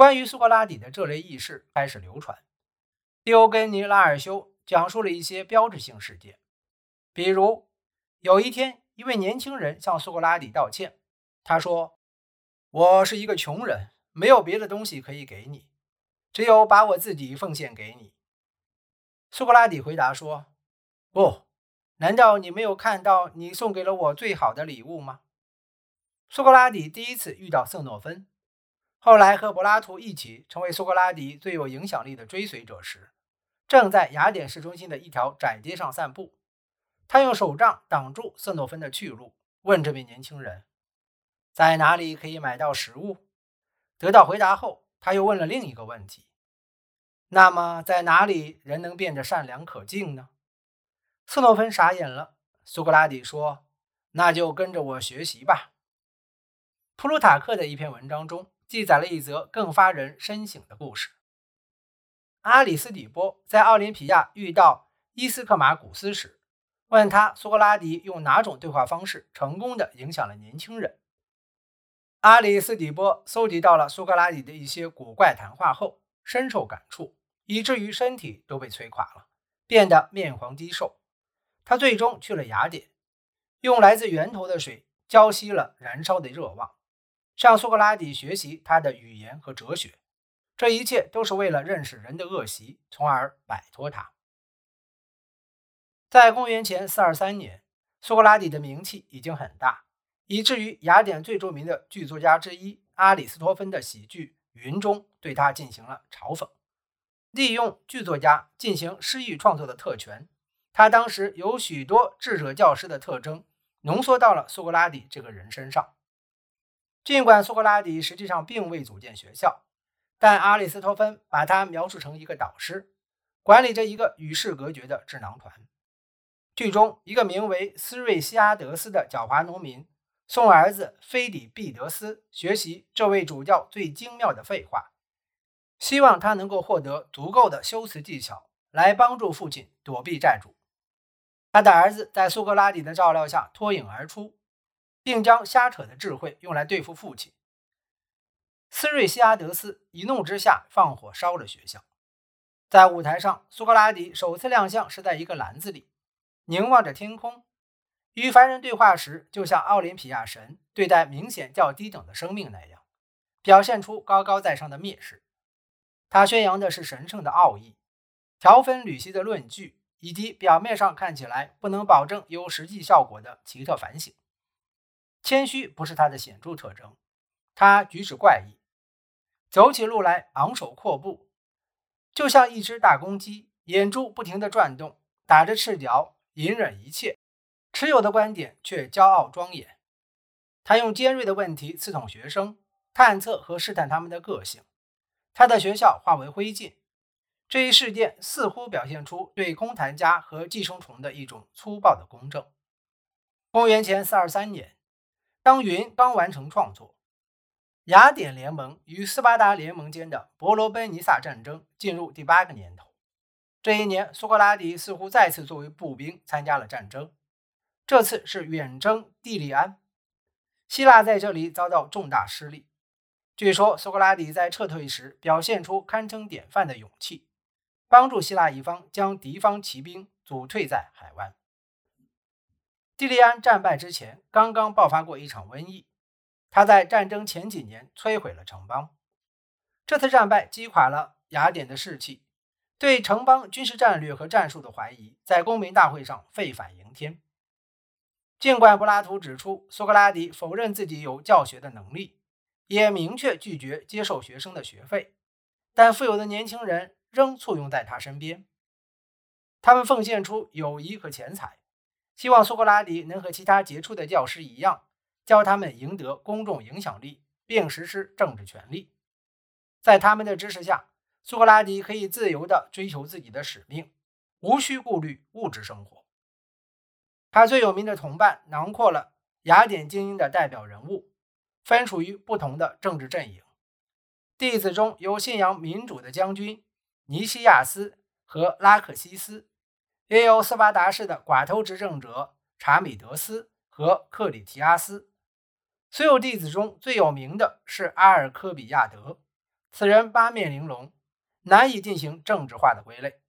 关于苏格拉底的这类轶事开始流传。狄欧根尼·拉尔修讲述了一些标志性事件，比如有一天，一位年轻人向苏格拉底道歉。他说：“我是一个穷人，没有别的东西可以给你，只有把我自己奉献给你。”苏格拉底回答说：“不，难道你没有看到你送给了我最好的礼物吗？”苏格拉底第一次遇到色诺芬。后来和柏拉图一起成为苏格拉底最有影响力的追随者时，正在雅典市中心的一条窄街上散步。他用手杖挡住色诺芬的去路，问这位年轻人：“在哪里可以买到食物？”得到回答后，他又问了另一个问题：“那么，在哪里人能变得善良可敬呢？”色诺芬傻眼了。苏格拉底说：“那就跟着我学习吧。”普鲁塔克的一篇文章中。记载了一则更发人深省的故事。阿里斯底波在奥林匹亚遇到伊斯克马古斯时，问他苏格拉底用哪种对话方式成功的影响了年轻人。阿里斯底波搜集到了苏格拉底的一些古怪谈话后，深受感触，以至于身体都被摧垮了，变得面黄肌瘦。他最终去了雅典，用来自源头的水浇熄了燃烧的热望。向苏格拉底学习他的语言和哲学，这一切都是为了认识人的恶习，从而摆脱他。在公元前423年，苏格拉底的名气已经很大，以至于雅典最著名的剧作家之一阿里斯托芬的喜剧《云》中对他进行了嘲讽。利用剧作家进行诗意创作的特权，他当时有许多智者教师的特征浓缩到了苏格拉底这个人身上。尽管苏格拉底实际上并未组建学校，但阿里斯托芬把他描述成一个导师，管理着一个与世隔绝的智囊团。剧中，一个名为斯瑞西阿德斯的狡猾农民送儿子菲底毕德斯学习这位主教最精妙的废话，希望他能够获得足够的修辞技巧来帮助父亲躲避债主。他的儿子在苏格拉底的照料下脱颖而出。并将瞎扯的智慧用来对付父亲斯瑞西阿德斯，一怒之下放火烧了学校。在舞台上，苏格拉底首次亮相是在一个篮子里，凝望着天空，与凡人对话时，就像奥林匹亚神对待明显较低等的生命那样，表现出高高在上的蔑视。他宣扬的是神圣的奥义、条分缕析的论据，以及表面上看起来不能保证有实际效果的奇特反省。谦虚不是他的显著特征，他举止怪异，走起路来昂首阔步，就像一只大公鸡，眼珠不停地转动，打着赤脚，隐忍一切，持有的观点却骄傲庄严。他用尖锐的问题刺痛学生，探测和试探他们的个性。他的学校化为灰烬。这一事件似乎表现出对空谈家和寄生虫的一种粗暴的公正。公元前四二三年。当云刚完成创作，雅典联盟与斯巴达联盟间的伯罗奔尼撒战争进入第八个年头。这一年，苏格拉底似乎再次作为步兵参加了战争，这次是远征蒂利安。希腊在这里遭到重大失利。据说，苏格拉底在撤退时表现出堪称典范的勇气，帮助希腊一方将敌方骑兵阻退在海湾。蒂利安战败之前，刚刚爆发过一场瘟疫。他在战争前几年摧毁了城邦。这次战败击垮了雅典的士气，对城邦军事战略和战术的怀疑在公民大会上沸反盈天。尽管柏拉图指出苏格拉底否认自己有教学的能力，也明确拒绝接受学生的学费，但富有的年轻人仍簇拥在他身边。他们奉献出友谊和钱财。希望苏格拉底能和其他杰出的教师一样，教他们赢得公众影响力，并实施政治权利。在他们的支持下，苏格拉底可以自由地追求自己的使命，无需顾虑物质生活。他最有名的同伴囊括了雅典精英的代表人物，分属于不同的政治阵营。弟子中有信仰民主的将军尼西亚斯和拉克西斯。也有斯巴达式的寡头执政者查米德斯和克里提阿斯。所有弟子中最有名的是阿尔科比亚德，此人八面玲珑，难以进行政治化的归类。